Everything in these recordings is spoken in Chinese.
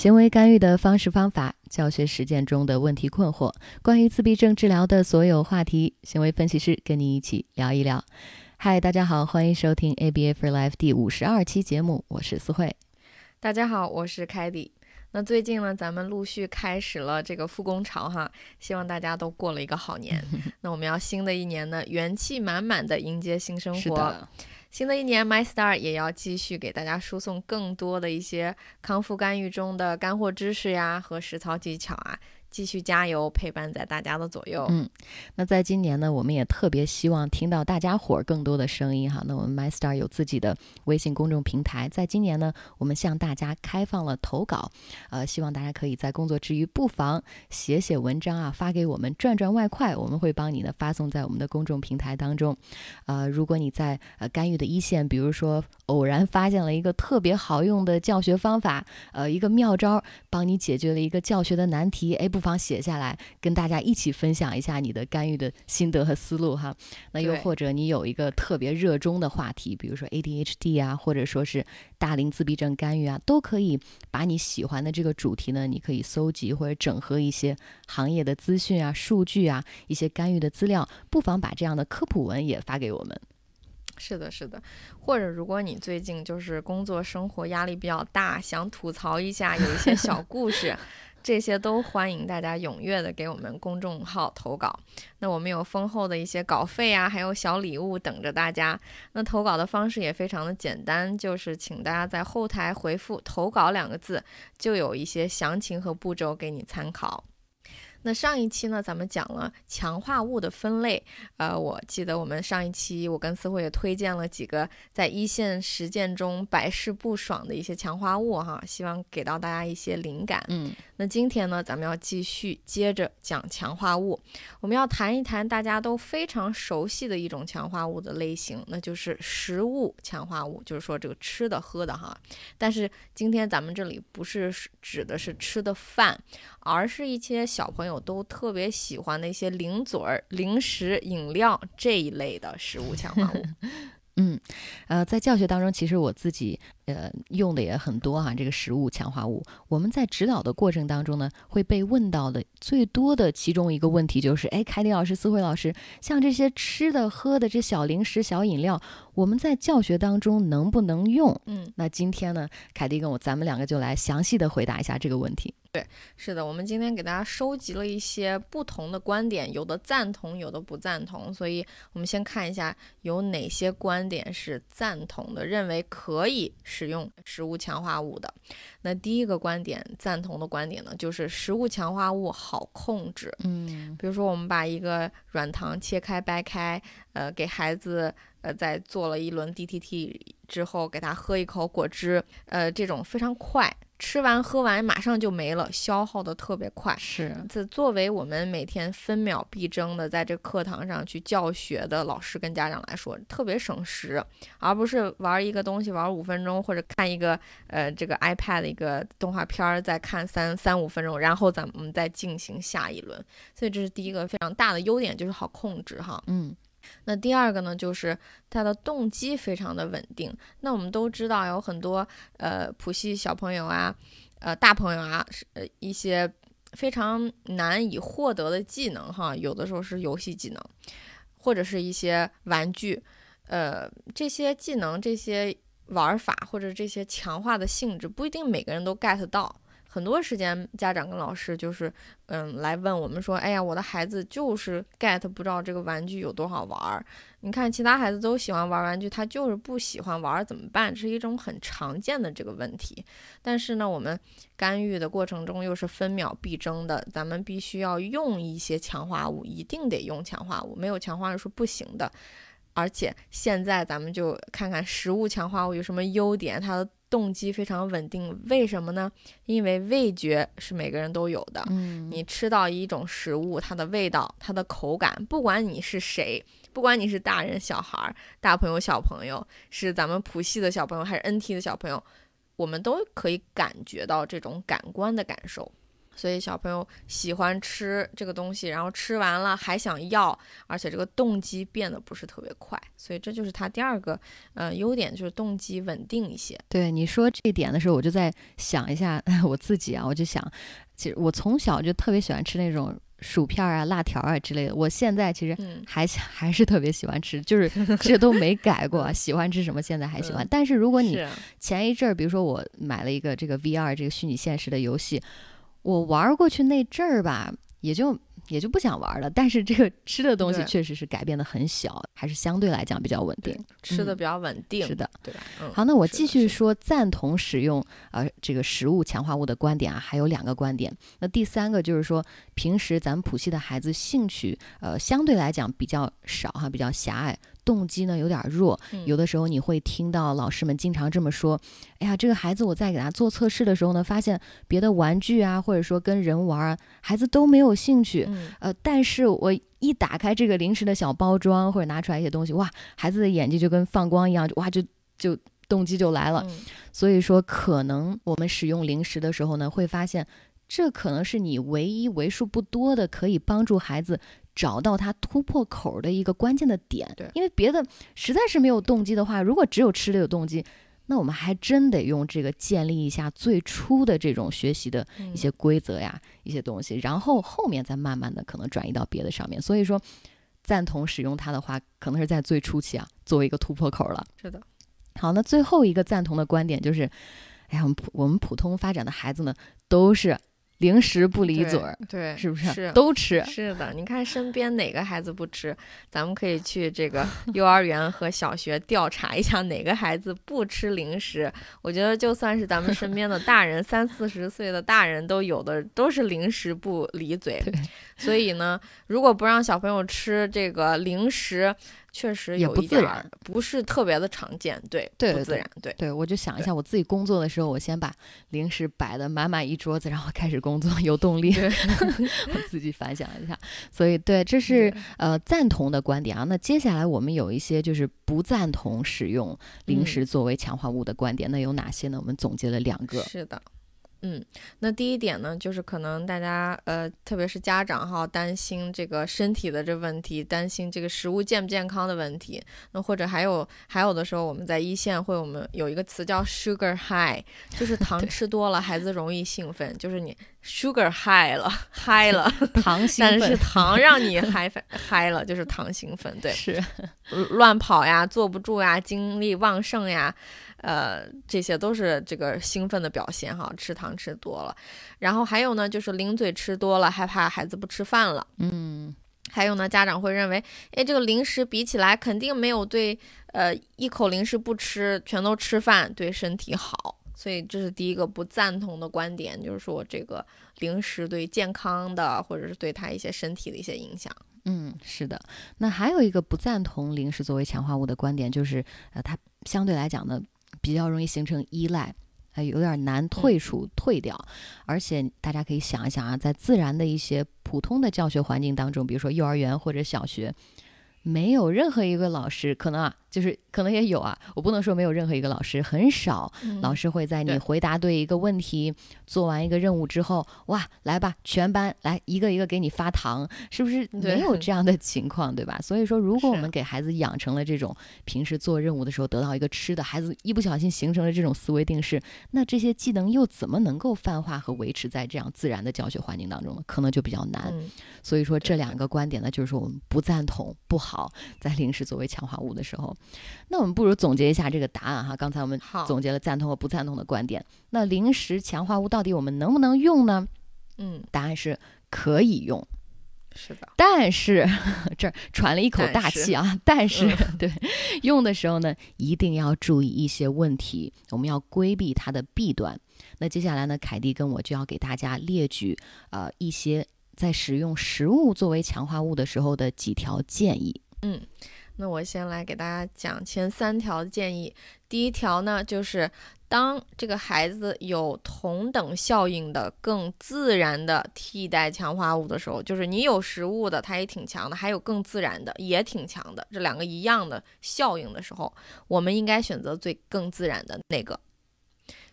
行为干预的方式方法，教学实践中的问题困惑，关于自闭症治疗的所有话题，行为分析师跟你一起聊一聊。嗨，大家好，欢迎收听 ABA for Life 第五十二期节目，我是思慧。大家好，我是凯迪。那最近呢，咱们陆续开始了这个复工潮哈，希望大家都过了一个好年。那我们要新的一年呢，元气满满的迎接新生活。新的一年，MyStar 也要继续给大家输送更多的一些康复干预中的干货知识呀和实操技巧啊。继续加油，陪伴在大家的左右。嗯，那在今年呢，我们也特别希望听到大家伙儿更多的声音哈。那我们 MyStar 有自己的微信公众平台，在今年呢，我们向大家开放了投稿，呃，希望大家可以在工作之余不妨写写文章啊，发给我们赚赚外快，我们会帮你呢发送在我们的公众平台当中。呃，如果你在呃干预的一线，比如说偶然发现了一个特别好用的教学方法，呃，一个妙招，帮你解决了一个教学的难题，哎不。不妨写下来，跟大家一起分享一下你的干预的心得和思路哈。那又或者你有一个特别热衷的话题，比如说 ADHD 啊，或者说是大龄自闭症干预啊，都可以把你喜欢的这个主题呢，你可以搜集或者整合一些行业的资讯啊、数据啊、一些干预的资料，不妨把这样的科普文也发给我们。是的，是的。或者如果你最近就是工作生活压力比较大，想吐槽一下，有一些小故事。这些都欢迎大家踊跃的给我们公众号投稿，那我们有丰厚的一些稿费啊，还有小礼物等着大家。那投稿的方式也非常的简单，就是请大家在后台回复“投稿”两个字，就有一些详情和步骤给你参考。那上一期呢，咱们讲了强化物的分类。呃，我记得我们上一期我跟思慧也推荐了几个在一线实践中百试不爽的一些强化物哈，希望给到大家一些灵感。嗯，那今天呢，咱们要继续接着讲强化物，我们要谈一谈大家都非常熟悉的一种强化物的类型，那就是食物强化物，就是说这个吃的喝的哈。但是今天咱们这里不是指的是吃的饭。而是一些小朋友都特别喜欢的一些零嘴儿、零食、饮料这一类的食物强化物。嗯，呃，在教学当中，其实我自己呃用的也很多哈。这个食物强化物，我们在指导的过程当中呢，会被问到的最多的其中一个问题就是：哎，凯迪老师、思慧老师，像这些吃的、喝的这小零食、小饮料，我们在教学当中能不能用？嗯，那今天呢，凯迪跟我咱们两个就来详细的回答一下这个问题。对，是的，我们今天给大家收集了一些不同的观点，有的赞同，有的不赞同，所以我们先看一下有哪些观点是赞同的，认为可以使用食物强化物的。那第一个观点，赞同的观点呢，就是食物强化物好控制。嗯，比如说我们把一个软糖切开掰开，呃，给孩子呃在做了一轮 DTT 之后，给他喝一口果汁，呃，这种非常快。吃完喝完马上就没了，消耗的特别快。是，这作为我们每天分秒必争的在这课堂上去教学的老师跟家长来说，特别省时，而不是玩一个东西玩五分钟，或者看一个呃这个 iPad 的一个动画片儿再看三三五分钟，然后咱们再进行下一轮。所以这是第一个非常大的优点，就是好控制哈。嗯。那第二个呢，就是他的动机非常的稳定。那我们都知道，有很多呃普系小朋友啊，呃大朋友啊，是呃一些非常难以获得的技能哈，有的时候是游戏技能，或者是一些玩具，呃这些技能、这些玩法或者这些强化的性质，不一定每个人都 get 到。很多时间，家长跟老师就是，嗯，来问我们说，哎呀，我的孩子就是 get 不知道这个玩具有多好玩儿。你看，其他孩子都喜欢玩玩具，他就是不喜欢玩，怎么办？这是一种很常见的这个问题。但是呢，我们干预的过程中又是分秒必争的，咱们必须要用一些强化物，一定得用强化物，没有强化物是不行的。而且现在咱们就看看食物强化物有什么优点，它的。动机非常稳定，为什么呢？因为味觉是每个人都有的。嗯，你吃到一种食物，它的味道、它的口感，不管你是谁，不管你是大人、小孩、大朋友、小朋友，是咱们普系的小朋友还是 NT 的小朋友，我们都可以感觉到这种感官的感受。所以小朋友喜欢吃这个东西，然后吃完了还想要，而且这个动机变得不是特别快，所以这就是他第二个呃优点，就是动机稳定一些。对你说这一点的时候，我就在想一下 我自己啊，我就想，其实我从小就特别喜欢吃那种薯片啊、辣条啊之类的，我现在其实嗯还 还是特别喜欢吃，就是 这都没改过，喜欢吃什么现在还喜欢。嗯但是如果你前一阵儿，比如说我买了一个这个 VR 这个虚拟现实的游戏，我玩儿过去那阵儿吧，也就也就不想玩儿了。但是这个吃的东西确实是改变的很小，还是相对来讲比较稳定。嗯吃的比较稳定，是的。对吧？嗯，好，那我继续说赞同使用呃这个食物强化物的观点啊，还有两个观点。那第三个就是说，平时咱们普系的孩子兴趣呃相对来讲比较少哈，比较狭隘，动机呢有点弱。嗯有的时候你会听到老师们经常这么说：“哎呀，这个孩子我在给他做测试的时候呢，发现别的玩具啊，或者说跟人玩啊，孩子都没有兴趣。嗯呃，但是我一打开这个零食的小包装，或者拿出来一些东西，哇，孩子的眼睛就跟放光一样，就哇就就动机就来了。嗯所以说，可能我们使用零食的时候呢，会发现这可能是你唯一为数不多的可以帮助孩子找到他突破口的一个关键的点。对因为别的实在是没有动机的话，如果只有吃的有动机。那我们还真得用这个建立一下最初的这种学习的嗯一些规则呀，一些东西，然后后面再慢慢的可能转移到别的上面。所以说，赞同使用它的话，可能是在最初期啊，作为一个突破口了。是的，好，那最后一个赞同的观点就是，哎呀，我们普我们普通发展的孩子呢，都是零食不离嘴儿，对，是不是？是都吃。是的，你看身边哪个孩子不吃？咱们可以去这个 幼儿园和小学调查一下哪个孩子不吃零食。我觉得就算是咱们身边的大人，三四十岁的大人都有的都是零食不离嘴。所以呢，如果不让小朋友吃这个零食，确实也不自然不是特别的常见，对，对不自然，对。对，我就想一下，我自己工作的时候，我先把零食摆的满满一桌子，然后开始工作，有动力。我自己反想一下，所以对，这 是呃赞同的观点啊。那接下来我们有一些就是不赞同使用零嗯食作为强化物的观点，那有哪些呢？我们总结了两个。是的，嗯，那第一点呢，就是可能大家呃，特别是家长哈，担心这个身体的这问题，担心这个食物健不健康的问题。那或者还有还有的时候，我们在一线会，我们有一个词叫 sugar high，就是 糖吃多了，孩子容易兴奋，就是你 sugar high 了，high 了，糖兴奋但是糖让你 嗨嗨了，就是糖兴奋，对。是乱跑呀，坐不住呀，精力旺盛呀，呃，这些都是这个兴奋的表现哈。吃糖吃多了，然后还有呢，就是零嘴吃多了，害怕孩子不吃饭了。嗯还有呢，家长会认为，哎，这个零食比起来肯定没有对，呃，一口零食不吃，全都吃饭对身体好。所以这是第一个不赞同的观点，就是说这个零食对健康的，或者是对他一些身体的一些影响。嗯，是的。那还有一个不赞同零食作为强化物的观点，就是呃，它相对来讲呢，比较容易形成依赖。还有点难退出、退掉，而且大家可以想一想啊，在自然的一些普通的教学环境当中，比如说幼儿园或者小学，没有任何一个老师，可能啊，就是可能也有啊，我不能说没有任何一个老师，很少老师会在你回答对一个问题、做完一个任务之后，哇，来吧，全班来一个一个给你发糖，是不是没有这样的情况，对吧？所以说，如果我们给孩子养成了这种平时做任务的时候得到一个吃的，孩子一不小心形成了这种思维定式，那这些技能又怎么能够泛化和维持在这样自然的教学环境当中呢？可能就比较难。嗯，所以说，这两个观点呢，就是说我们不赞同、不好在零食作为强化物的时候。那我们不如总结一下这个答案哈。刚才我们，总结了赞同和不赞同的观点。那零食强化物到底我们能不能用呢？嗯，答案是可以用，是的，但是这儿喘了一口大气啊。但是、嗯 对用的时候呢，一定要注意一些问题，我们要规避它的弊端。那接下来呢，凯蒂跟我就要给大家列举呃一些在使用食物作为强化物的时候的几条建议。嗯，那我先来给大家讲前三条建议。第一条呢，就是当这个孩子有同等效应的、更自然的替代强化物的时候，就是你有食物的，它也挺强的，还有更自然的，也挺强的，这两个一样的效应的时候，我们应该选择最更自然的那个。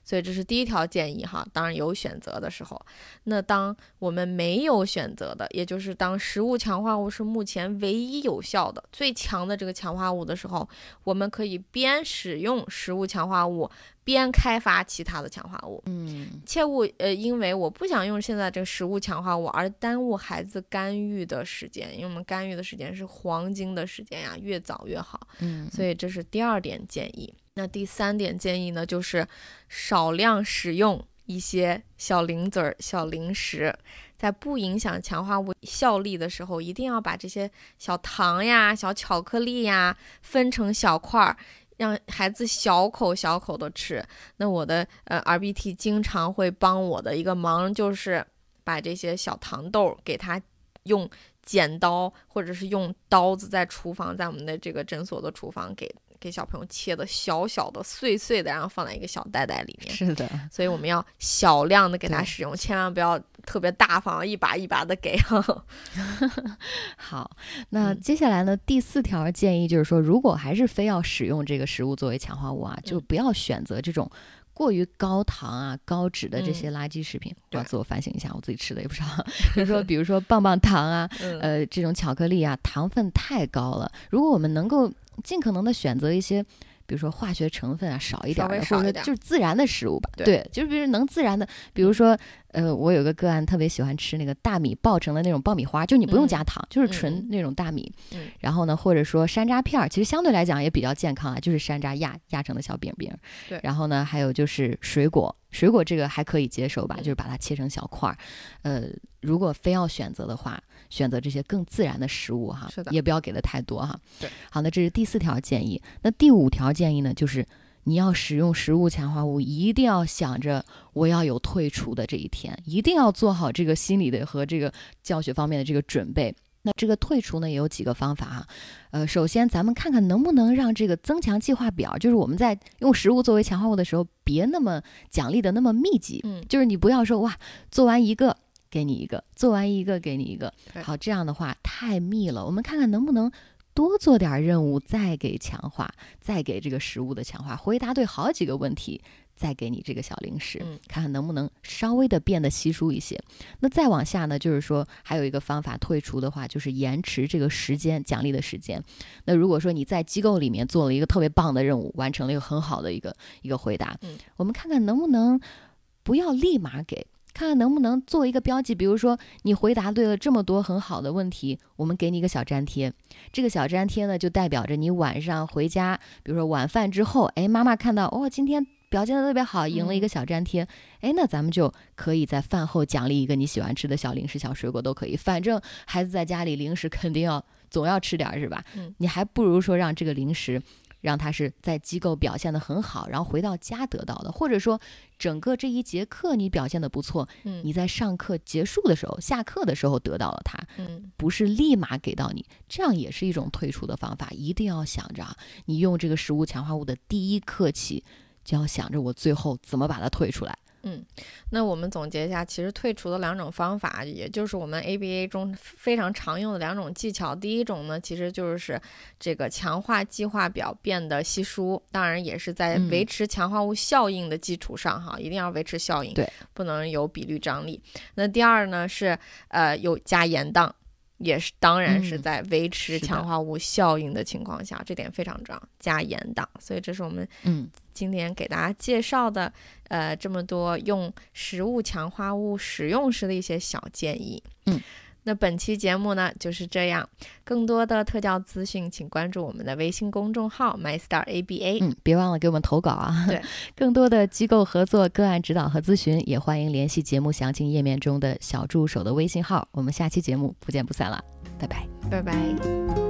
所以这是第一条建议哈。当然有选择的时候，那当我们没有选择的，也就是当食物强化物是目前唯一有效的、最强的这个强化物的时候，我们可以边使用食物强化物。边开发其他的强化物，嗯，切勿呃，因为我不想用现在这个食物强化物而耽误孩子干预的时间，因为我们干预的时间是黄金的时间呀，越早越好。嗯，所以这是第二点建议。那第三点建议呢，就是少量使用一些小零嘴儿、小零食，在不影响强化物效力的时候，一定要把这些小糖呀、小巧克力呀分成小块儿。让孩子小口小口的吃。那我的呃 RBT 经常会帮我的一个忙，就是把这些小糖豆给他用剪刀或者是用刀子在厨房，在我们的这个诊所的厨房给。给小朋友切的小小的、碎碎的，然后放在一个小袋袋里面。是的，所以我们要小量的给他使用，千万不要特别大方，一把一把的给。好，那接下来呢？第四条建议就是说，如果还是非要使用这个食物作为强化物啊，就不要选择这种过于高糖啊、高脂的这些垃圾食品。我要自我反省一下，我自己吃的也不少。比如说，比如说棒棒糖啊，呃，这种巧克力啊，糖分太高了。如果我们能够尽可能的选择一些，比如说化学成分啊少一点，或者就是自然的食物吧。对，就是比如能自然的，比如说。呃，我有个个案特别喜欢吃那个大米爆成的那种爆米花，就你不用加糖，就是纯那种大米。嗯。然后呢，或者说山楂片儿，其实相对来讲也比较健康啊，就是山楂压压成的小饼饼。对。然后呢，还有就是水果，水果这个还可以接受吧，就是把它切成小块儿。呃，如果非要选择的话，选择这些更自然的食物哈，是的，也不要给的太多哈。对。好，那这是第四条建议。那第五条建议呢，就是。你要使用食物强化物，一定要想着我要有退出的这一天，一定要做好这个心理的和这个教学方面的这个准备。那这个退出呢，也有几个方法哈。呃，首先咱们看看能不能让这个增强计划表，就是我们在用食物作为强化物的时候，别那么奖励的那么密集。嗯，就是你不要说哇，做完一个给你一个，做完一个给你一个。好，这样的话太密了。我们看看能不能。多做点任务，再给强化，再给这个食物的强化，回答对好几个问题，再给你这个小零食，看看能不能稍微的变得稀疏一些。那再往下呢，就是说还有一个方法，退出的话就是延迟这个时间奖励的时间。那如果说你在机构里面做了一个特别棒的任务，完成了一个很好的一个一个回答，我们看看能不能不要立马给。看看能不能做一个标记，比如说你回答对了这么多很好的问题，我们给你一个小粘贴。这个小粘贴呢，就代表着你晚上回家，比如说晚饭之后，哎，妈妈看到哦，今天表现的特别好，赢了一个小粘贴，哎，那咱们就可以在饭后奖励一个你喜欢吃的小零食、小水果都可以。反正孩子在家里零食肯定要总要吃点儿是吧？嗯，你还不如说让这个零食。让他是在机构表现的很好，然后回到家得到的，或者说整个这一节课你表现的不错，嗯，你在上课结束的时候、下课的时候得到了它，嗯，不是立马给到你，这样也是一种退出的方法。一定要想着，你用这个食物强化物的第一刻起，就要想着我最后怎么把它退出来。嗯，那我们总结一下，其实退出的两种方法，也就是我们 ABA 中非常常用的两种技巧。第一种呢，其实就是这个强化计划表变得稀疏，当然也是在维持强化物效应的基础上，哈，一定要维持效应，对，不能有比率张力。那第二呢，是呃有加延宕。也是，当然是在维持强化物效应的情况下，这点非常重要，加延宕。所以这是我们嗯今天给大家介绍的，呃，这么多用食物强化物使用时的一些小建议。嗯。那本期节目呢就是这样，更多的特教资讯，请关注我们的微信公众号 MyStarABA。嗯，别忘了给我们投稿啊！对，更多的机构合作、个案指导和咨询，也欢迎联系节目详情页面中的小助手的微信号。我们下期节目不见不散了，拜拜，拜拜。